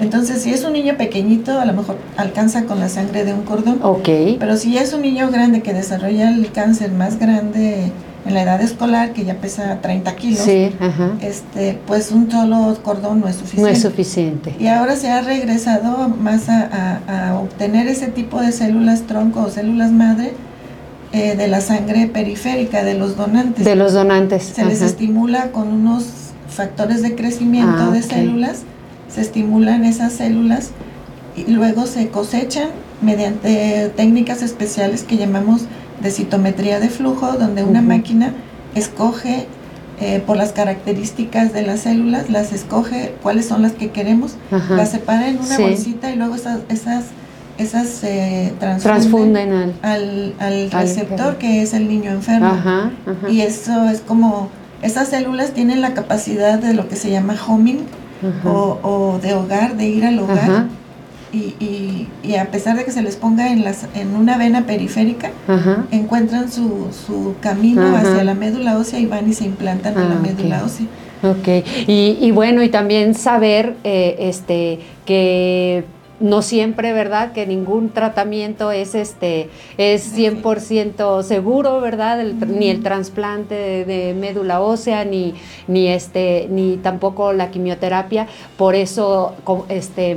Entonces, si es un niño pequeñito, a lo mejor alcanza con la sangre de un cordón. Ok. Pero si es un niño grande que desarrolla el cáncer más grande en la edad escolar, que ya pesa 30 kilos, Sí, ajá. este, pues un solo cordón no es suficiente. No es suficiente. Y ahora se ha regresado más a, a- a obtener ese tipo de células tronco o células madre eh, de la sangre periférica de los donantes. De los donantes. se les estimula con unos factores de crecimiento Ah, de células, se estimulan esas células y luego se cosechan mediante técnicas especiales que llamamos de citometría de flujo, donde una máquina escoge eh, por las características de las células, las escoge cuáles son las que queremos, Ajá. las separa en una Sí. bolsita y luego esas, esas, esas se transfunden, Transfunden al. al, receptor que es el niño enfermo. Ajá, ajá. Y eso es como, esas células tienen la capacidad de lo que se llama homing o, o de hogar, de ir al hogar. Y, y, y a pesar de que se les ponga en, las, en una vena periférica, Ajá. encuentran su, su camino Ajá. hacia la médula ósea y van y se implantan en la Ah, médula ósea. Ok, y, y bueno, y también saber eh, este que no siempre, ¿verdad? Que ningún tratamiento es este es 100% seguro, ¿verdad? El Ni el trasplante de, de médula ósea ni ni este ni tampoco la quimioterapia, por eso este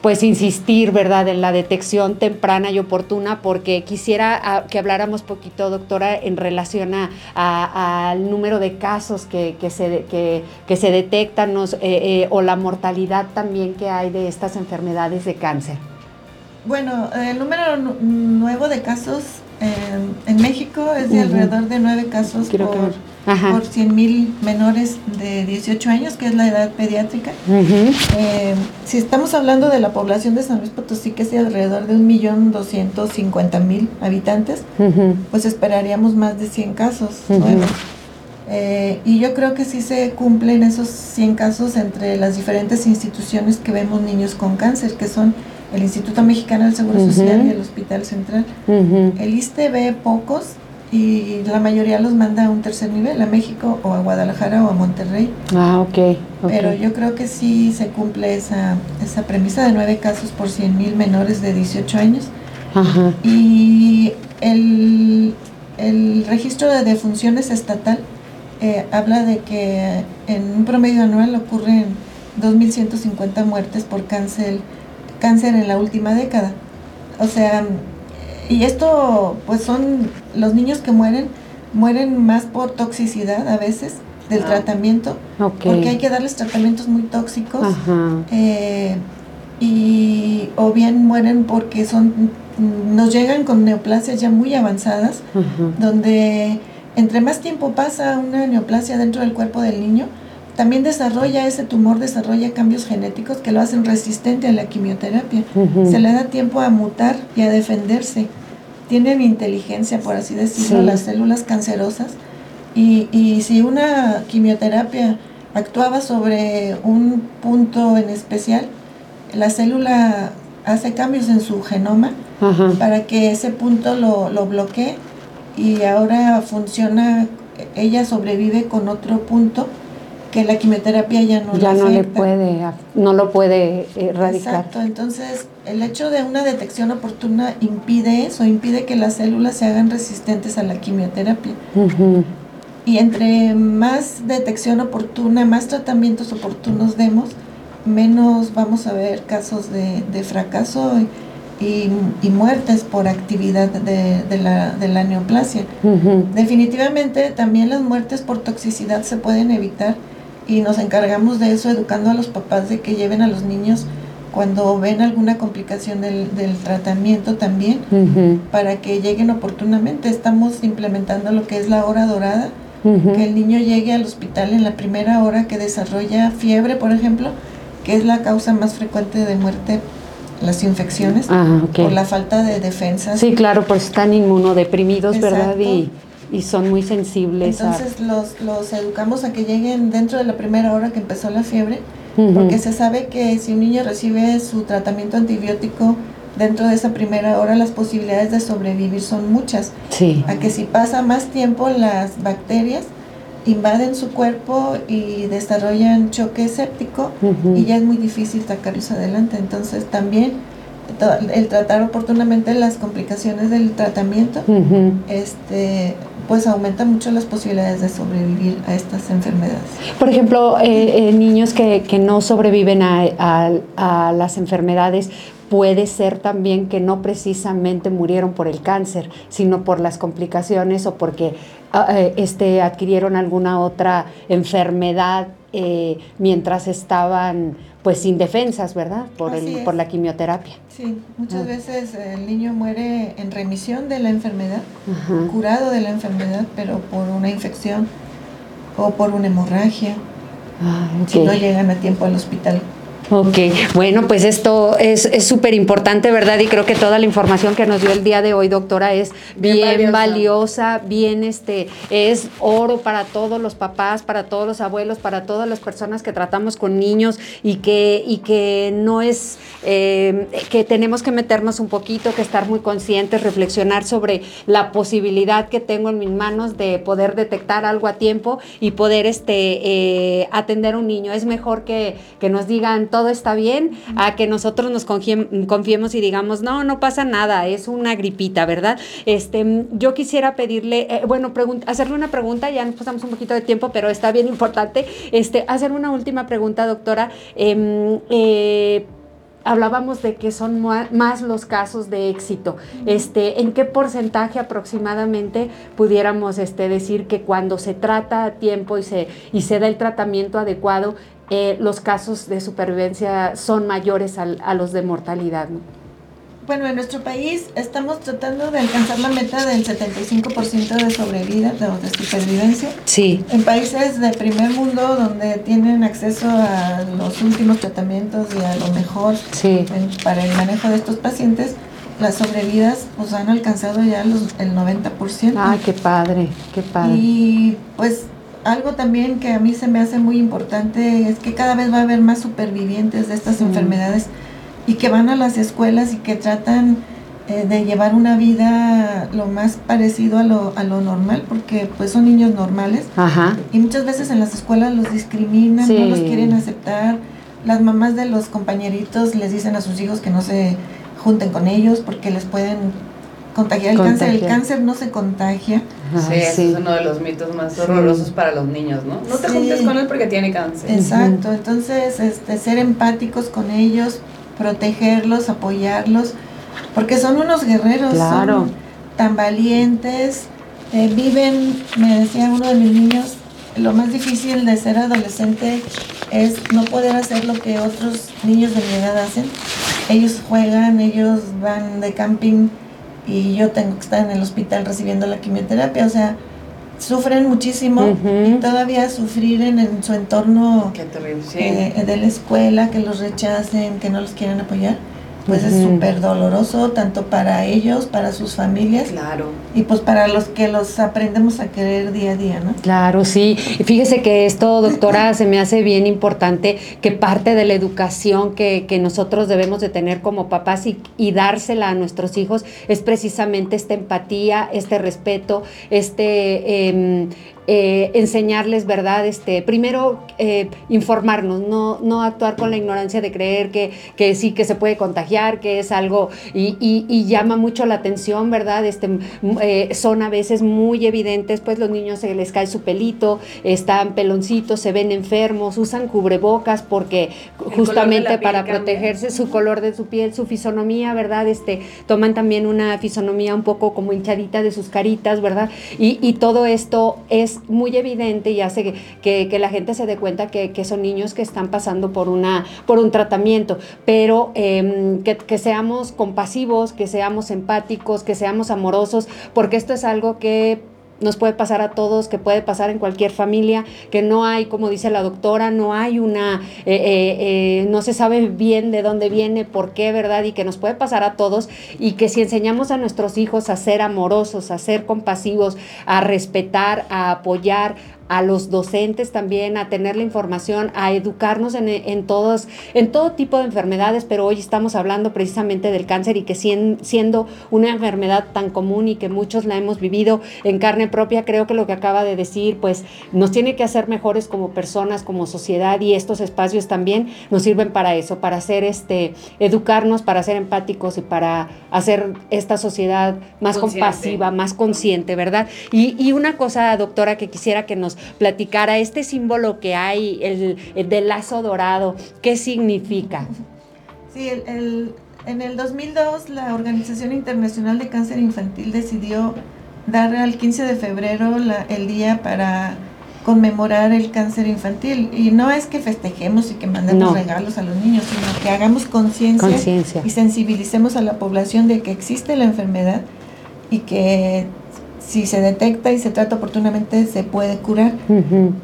pues insistir, ¿verdad?, en la detección temprana y oportuna, porque quisiera ah, que habláramos poquito, doctora, en relación a- a- al número de casos que, se, que, se detectan eh, eh, o la mortalidad también que hay de estas enfermedades de cáncer. Bueno, el número nu- nuevo de casos en, en México es de alrededor de nueve casos Quiero que por, por 100 mil menores de 18 años, que es la edad pediátrica. Eh, si estamos hablando de la población de San Luis Potosí, que es de alrededor de 1.250.000 habitantes, Ujú. pues esperaríamos más de 100 casos nuevos. Eh, y yo creo que sí se cumplen esos 100 casos entre las diferentes instituciones que vemos niños con cáncer, que son el Instituto Mexicano del Seguro. Social y el Hospital Central. El ISTE ve pocos y la mayoría los manda a un tercer nivel, a México o a Guadalajara o a Monterrey. Ah, ok. ok. Pero yo creo que sí se cumple esa, esa premisa de nueve casos por 100 mil menores de 18 años. Ajá. Y el, el registro de defunciones estatal eh, habla de que en un promedio anual ocurren 2.150 muertes por cáncer, cáncer en la última década. O sea, y esto pues son los niños que mueren, mueren más por toxicidad a veces del Ah. tratamiento, porque hay que darles tratamientos muy tóxicos. Eh, y o bien mueren porque son nos llegan con neoplasias ya muy avanzadas Ajá. donde entre más tiempo pasa una neoplasia dentro del cuerpo del niño también desarrolla ese tumor desarrolla cambios genéticos que lo hacen resistente a la quimioterapia se le da tiempo a mutar y a defenderse tienen inteligencia por así decirlo Sí. las células cancerosas y, y si una quimioterapia actuaba sobre un punto en especial, la célula hace cambios en su genoma Ajá. para que ese punto lo, lo bloquee y ahora funciona, ella sobrevive con otro punto que la quimioterapia ya no ya le no le afecta. puede, no lo puede erradicar. Exacto, entonces el hecho de una detección oportuna impide eso, impide que las células se hagan resistentes a la quimioterapia. Y entre más detección oportuna, más tratamientos oportunos demos, menos vamos a ver casos de, de fracaso y, y- y muertes por actividad de, de la, de la neoplasia. Definitivamente también las muertes por toxicidad se pueden evitar y nos encargamos de eso educando a los papás de que lleven a los niños cuando ven alguna complicación del, del tratamiento también para que lleguen oportunamente. Estamos implementando lo que es la hora dorada, que el niño llegue al hospital en la primera hora que desarrolla fiebre, por ejemplo, que es la causa más frecuente de muerte, las infecciones, Ah, por la falta de defensas. Sí, claro, pues están inmunodeprimidos, ¿verdad? Y, y son muy sensibles a... Entonces los, los educamos a que lleguen dentro de la primera hora que empezó la fiebre, porque se sabe que si un niño recibe su tratamiento antibiótico dentro de esa primera hora, las posibilidades de sobrevivir son muchas. Sí. A que si pasa más tiempo, las bacterias invaden su cuerpo y desarrollan choque séptico y ya es muy difícil sacarlos adelante. Entonces también el tratar oportunamente las complicaciones del tratamiento, este, pues aumenta mucho las posibilidades de sobrevivir a estas enfermedades. Por ejemplo, eh, eh, niños que, que, no sobreviven a, a, las enfermedades, puede ser también que no precisamente murieron por el cáncer, sino por las complicaciones o porque ah, eh, este, adquirieron alguna otra enfermedad mientras estaban pues indefensas, ¿verdad? Por, el, por la quimioterapia. Sí, muchas ah. veces el niño muere en remisión de la enfermedad, curado de la enfermedad, pero por una infección o por una hemorragia, ah, si no llegan a tiempo al hospital. Ok, bueno, pues esto es súper importante, ¿verdad? Y creo que toda la información que nos dio el día de hoy, doctora, es bien, valiosa. bien, este, es oro para todos los papás, para todos los abuelos, para todas las personas que tratamos con niños y que, y que no es, eh, que tenemos que meternos un poquito, que estar muy conscientes, reflexionar sobre la posibilidad que tengo en mis manos de poder detectar algo a tiempo y poder este, eh, atender a un niño. Es mejor que, que nos digan todo está bien, a que nosotros nos confiemos y digamos, no, no pasa nada, es una gripita, ¿verdad? Este, yo quisiera pedirle, eh, bueno, hacerle una pregunta, ya nos pasamos un poquito de tiempo, pero está bien importante, este, hacer una última pregunta, doctora. Em, eh, hablábamos de que son más los casos de éxito. Este, ¿En qué porcentaje aproximadamente pudiéramos este, decir que cuando se trata a tiempo y se, y se da el tratamiento adecuado, eh, los casos de supervivencia son mayores a los de mortalidad. Bueno, en nuestro país estamos tratando de alcanzar la meta del 75% de sobrevida, de, de, supervivencia. Sí. En países de primer mundo donde tienen acceso a los últimos tratamientos y a lo mejor para el manejo de estos pacientes, las sobrevidas pues han alcanzado ya los, el 90%. Ay, qué padre, qué padre. Y pues algo también que a mí se me hace muy importante es que cada vez va a haber más supervivientes de estas enfermedades y que van a las escuelas y que tratan eh, de llevar una vida lo más parecido a lo, a lo normal, porque pues son niños normales. Y muchas veces en las escuelas los discriminan, no los quieren aceptar. Las mamás de los compañeritos les dicen a sus hijos que no se junten con ellos porque les pueden contagiar el cáncer. El cáncer no se contagia. sí, ese es uno de los mitos más horrorosos para los niños, ¿no? No te juntes con él porque tiene cáncer. Exacto, entonces este, ser empáticos con ellos, protegerlos, apoyarlos, porque son unos guerreros, son tan valientes, eh, viven, me decía uno de mis niños, lo más difícil de ser adolescente es no poder hacer lo que otros niños de mi edad hacen. Ellos juegan, ellos van de camping, y yo tengo que estar en el hospital recibiendo la quimioterapia, o sea, sufren muchísimo y todavía sufrir en, su entorno eh, de la escuela, que los rechacen, que no los quieran apoyar pues es súper doloroso tanto para ellos, para sus familias. Claro. Y pues para los que los aprendemos a querer día a día, ¿no? Claro, sí. Y fíjese que esto, doctora, se me hace bien importante que parte de la educación que, que nosotros debemos de tener como papás y, y, dársela a nuestros hijos es precisamente esta empatía, este respeto, este... Eh, eh, enseñarles, ¿verdad? Este, primero, eh, informarnos, no, no actuar con la ignorancia de creer que, que sí, que se puede contagiar, que es algo, y, y, llama mucho la atención, ¿verdad? Este, eh, son a veces muy evidentes, pues los niños se les cae su pelito, están peloncitos, se ven enfermos, usan cubrebocas porque justamente para protegerse su color de su piel, su fisonomía, ¿verdad? Este, toman también una fisonomía un poco como hinchadita de sus caritas, ¿verdad? Y, y todo esto es muy evidente y hace que, la gente se dé cuenta que, son niños que están pasando por, una, por un tratamiento, pero em, que seamos compasivos, que seamos empáticos, que seamos amorosos, porque esto es algo que nos puede pasar a todos, que puede pasar en cualquier familia, que no hay, como dice la doctora, no hay una, eh, eh, eh, no se sabe bien de dónde viene, por qué, ¿verdad? Y que nos puede pasar a todos y que si enseñamos a nuestros hijos a ser amorosos, a ser compasivos, a respetar, a apoyar, a los docentes también a tener la información, a educarnos en, todos, en todo tipo de enfermedades, pero hoy estamos hablando precisamente del cáncer y que siendo una enfermedad tan común y que muchos la hemos vivido en carne propia, creo que lo que acaba de decir, pues nos tiene que hacer mejores como personas, como sociedad y estos espacios también nos sirven para eso, para hacer este, educarnos, para ser empáticos y para hacer esta sociedad más compasiva, más consciente, ¿verdad? Y, y una cosa, doctora, que quisiera que nos platicara este símbolo que hay, el, del lazo dorado, ¿qué significa? Sí, en el 2002 la Organización Internacional de Cáncer Infantil decidió dar al 15 de febrero el día para conmemorar el cáncer infantil. Y no es que festejemos y que mandemos regalos a los niños, sino que hagamos conciencia y sensibilicemos a la población de que existe la enfermedad y que si se detecta y se trata oportunamente se puede curar.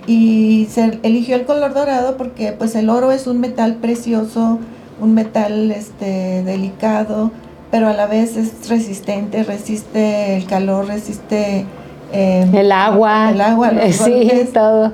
Y se eligió el color dorado porque pues el oro es un metal precioso, un metal este delicado, pero a la vez es resistente, resiste el calor, resiste em, el agua, el agua, los sí, todo.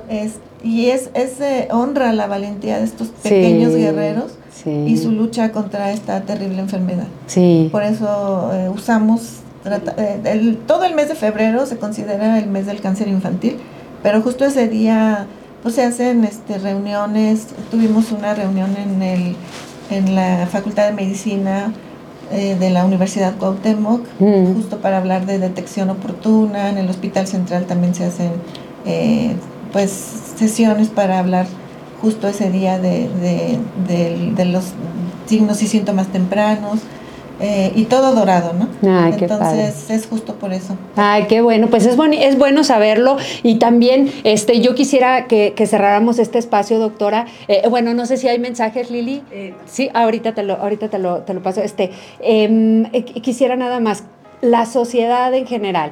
y es, es eh, honra la valentía de estos pequeños guerreros y su lucha contra esta terrible enfermedad. Sí. Por eso eh, usamos eh, todo el mes de febrero se considera el mes del cáncer infantil, pero justo ese día pues se hacen este, reuniones, tuvimos una reunión en, el, en la Facultad de Medicina eh, de la Universidad Cuauhtémoc, mm. justo para hablar de detección oportuna, en el Hospital Central también se hacen eh, pues sesiones para hablar justo ese día de, de los signos y síntomas tempranos. Eh, y todo dorado, ¿no? Ay, Entonces es justo por eso. Ay, qué bueno, pues es, bueno, es bueno saberlo y también este, yo quisiera que, cerráramos este espacio, doctora. Eh, bueno, no sé si hay mensajes, Lili. Eh, sí, ahorita te lo, ahorita te lo, te lo paso. Este, em, quisiera nada más la sociedad en general,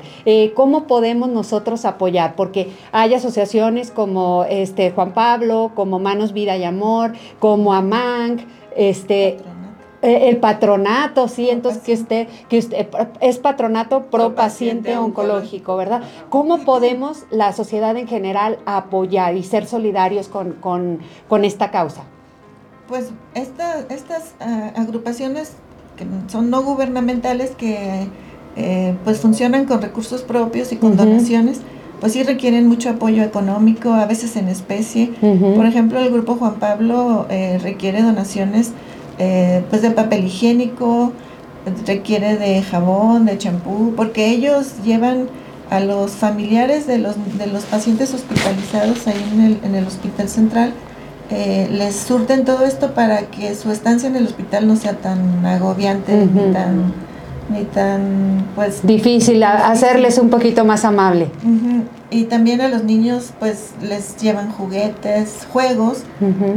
cómo podemos nosotros apoyar, porque hay asociaciones como este Juan Pablo, como Manos Vida y Amor, como AMANG, este eh, el patronato, sí, entonces que usted, que usted es patronato pro paciente oncológico, ¿verdad? ¿Cómo podemos la sociedad en general apoyar y ser solidarios con, esta causa? Pues estas ah, agrupaciones que son no gubernamentales que eh, pues funcionan con recursos propios y con donaciones, pues sí requieren mucho apoyo económico, a veces en especie. Por ejemplo, el Grupo Juan Pablo eh, requiere donaciones eh, pues de papel higiénico, requiere de jabón, de champú, porque ellos llevan a los familiares de los, de los pacientes hospitalizados ahí en el, en el hospital central, eh, les surten todo esto para que su estancia en el hospital no sea tan agobiante ni tan ni tan pues difícil hacerles un poquito más amable y también a los niños pues les llevan juguetes juegos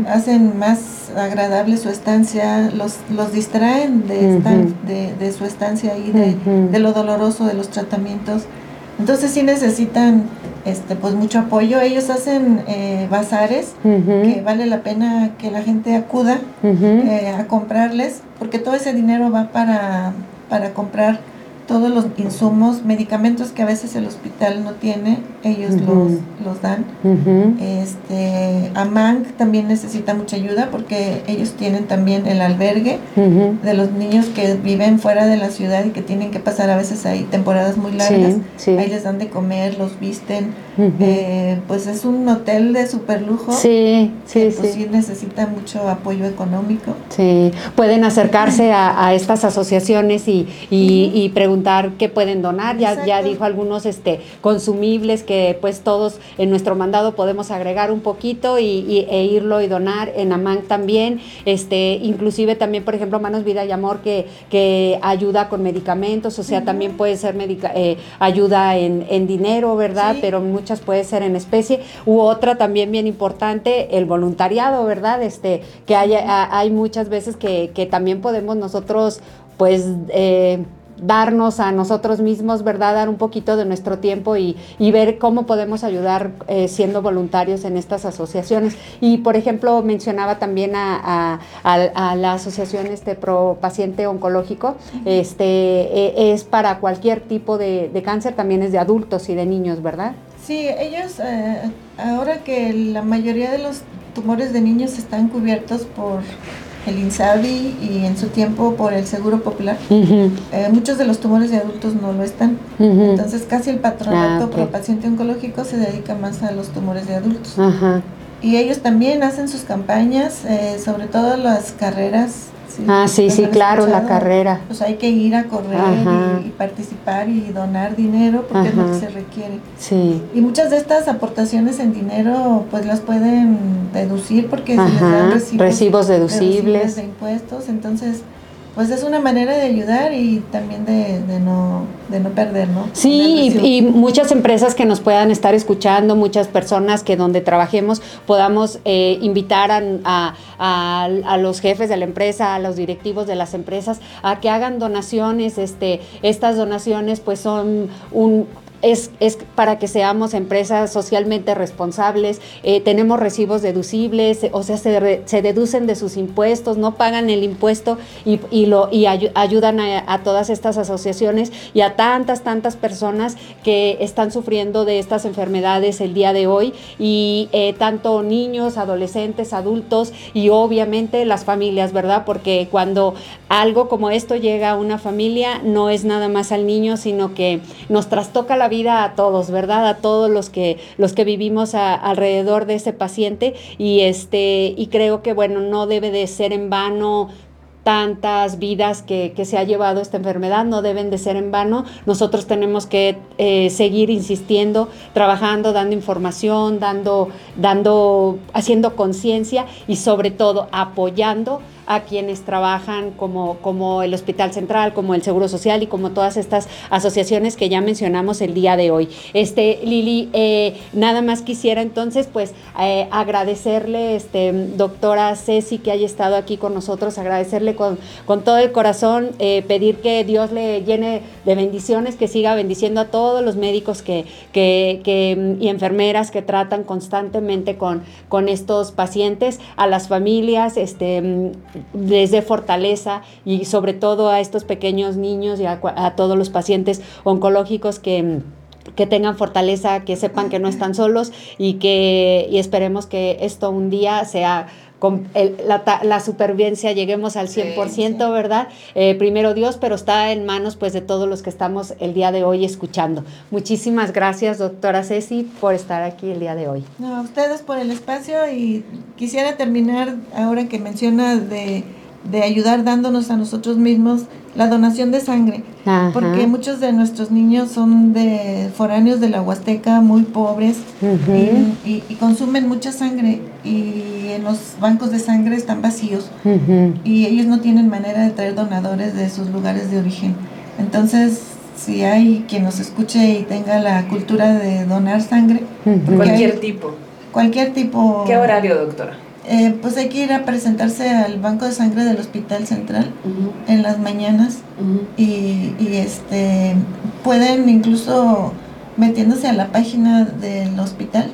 hacen más agradable su estancia los los distraen de, de, su estancia ahí de, de, lo doloroso de los tratamientos. Entonces sí necesitan este pues mucho apoyo. Ellos hacen eh, bazares que vale la pena que la gente acuda eh, a comprarles porque todo ese dinero va para para comprar todos los insumos, medicamentos que a veces el hospital no tiene, ellos los, los, dan. este, AMANG también necesita mucha ayuda porque ellos tienen también el albergue de los niños que viven fuera de la ciudad y que tienen que pasar a veces ahí temporadas muy largas. Ahí les dan de comer, los visten. Eh, pues es un hotel de super lujo. Sí, sí, pues sí. necesita mucho apoyo económico. Sí, pueden acercarse a, estas asociaciones y, y preguntar qué pueden donar. Ya, ya dijo algunos este, consumibles que pues todos en nuestro mandado podemos agregar un poquito y, e irlo y donar. En AMAN también, este, inclusive también, por ejemplo, Manos Vida y Amor que, que ayuda con medicamentos, o sea, también puede ser eh, ayuda en, en, dinero, ¿verdad? Pero muchas puede ser en especie. U otra también bien importante, el voluntariado, ¿verdad? Este, que hay, hay muchas veces que, que también podemos nosotros pues eh, darnos a nosotros mismos, ¿verdad? Dar un poquito de nuestro tiempo y, ver cómo podemos ayudar eh, siendo voluntarios en estas asociaciones. Y, por ejemplo, mencionaba también a, la asociación este, Pro Paciente Oncológico, este, e, es para cualquier tipo de, cáncer, también es de adultos y de niños, ¿verdad? Sí, ellos, eh, ahora que la mayoría de los tumores de niños están cubiertos por el INSABI y en su tiempo por el Seguro Popular. Eh, muchos de los tumores de adultos no lo están. Entonces casi el patronato ah, paciente oncológico se dedica más a los tumores de adultos. Y ellos también hacen sus campañas, eh, sobre todo las carreras ah, sí, sí, claro, la carrera. Pues hay que ir a correr y, participar y donar dinero porque es lo que se requiere. Sí. Y muchas de estas aportaciones en dinero pues las pueden deducir porque se les dan recibos, deducibles. de impuestos, entonces pues es una manera de ayudar y también de, no, de no perder, ¿no? Sí, y, muchas empresas que nos puedan estar escuchando, muchas personas que donde trabajemos podamos eh, invitar a, a, los jefes de la empresa, a los directivos de las empresas, a que hagan donaciones. Este, estas donaciones pues son un es, es para que seamos empresas socialmente responsables, eh, tenemos recibos deducibles, o sea, se, se, deducen de sus impuestos, no pagan el impuesto y, y lo, y ayudan a, todas estas asociaciones y a tantas, tantas personas que están sufriendo de estas enfermedades el día de hoy y eh, tanto niños, adolescentes, adultos y obviamente las familias, ¿verdad? Porque cuando algo como esto llega a una familia, no es nada más al niño, sino que nos trastoca la vida a todos, ¿verdad? A todos los que, los que vivimos alrededor de ese paciente y, este, y creo que, bueno, no debe de ser en vano tantas vidas que, se ha llevado esta enfermedad no deben de ser en vano. Nosotros tenemos que eh, seguir insistiendo, trabajando, dando información, dando, dando, haciendo conciencia y sobre todo apoyando a quienes trabajan como, como el Hospital Central, como el Seguro Social y como todas estas asociaciones que ya mencionamos el día de hoy. Este, Lili, eh, nada más quisiera entonces pues eh, agradecerle, este, doctora Ceci, que haya estado aquí con nosotros, agradecerle con, con todo el corazón, eh, pedir que Dios le llene de bendiciones, que siga bendiciendo a todos los médicos que, que, y enfermeras que tratan constantemente con, con estos pacientes, a las familias, este, desde fortaleza y sobre todo a estos pequeños niños y a, todos los pacientes oncológicos que que tengan fortaleza, que sepan que no están solos y que y esperemos que esto un día sea con la, supervivencia lleguemos al 100%, ¿verdad? Eh, primero Dios, pero está en manos pues de todos los que estamos el día de hoy escuchando. Muchísimas gracias, doctora Ceci, por estar aquí el día de hoy. No, a ustedes por el espacio y quisiera terminar ahora que menciona de, de ayudar dándonos a nosotros mismos la donación de sangre, porque muchos de nuestros niños son de foráneos de la Huasteca, muy pobres, y, consumen mucha sangre, y en los bancos de sangre están vacíos, y ellos no tienen manera de traer donadores de sus lugares de origen. Entonces, si hay quien nos escuche y tenga la cultura de donar sangre, cualquier tipo. Cualquier tipo. ¿Qué horario, doctora? Eh, pues hay que ir a presentarse al banco de sangre del hospital central en las mañanas y, este pueden incluso metiéndose a la página del hospital.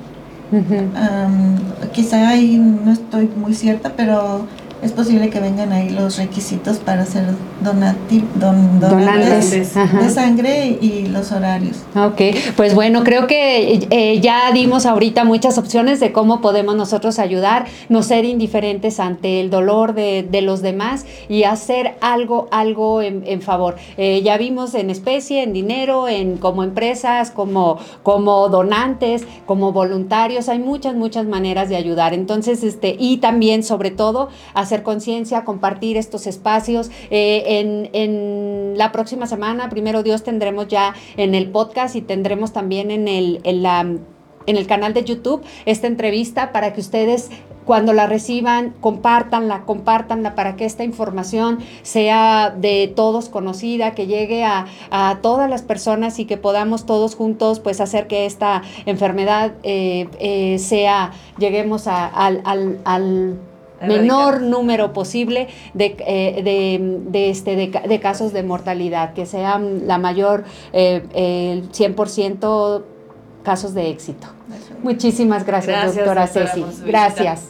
Quizá ahí no estoy muy cierta pero es posible que vengan ahí los requisitos para ser donati donantes de sangre y los horarios. Ok, pues bueno, creo que eh, ya dimos ahorita muchas opciones de cómo podemos nosotros ayudar, no ser indiferentes ante el dolor de, de los demás y hacer algo, algo en, favor. Eh, ya vimos en especie, en dinero, en como empresas, como, como donantes, como voluntarios, hay muchas, muchas maneras de ayudar. Entonces, este, y también, sobre todo, hacer conciencia, compartir estos espacios. Eh, en, en, la próxima semana, primero Dios, tendremos ya en el podcast y tendremos también en el, en la, en el canal de YouTube esta entrevista para que ustedes cuando la reciban, compartanla, compartanla para que esta información sea de todos conocida, que llegue a, a todas las personas y que podamos todos juntos pues hacer que esta enfermedad eh, eh, sea, lleguemos a, al menor número posible de, eh, de, de, este, de, casos de mortalidad, que sean la mayor, eh, el 100% casos de éxito. Muchísimas gracias, doctora, Ceci. Gracias.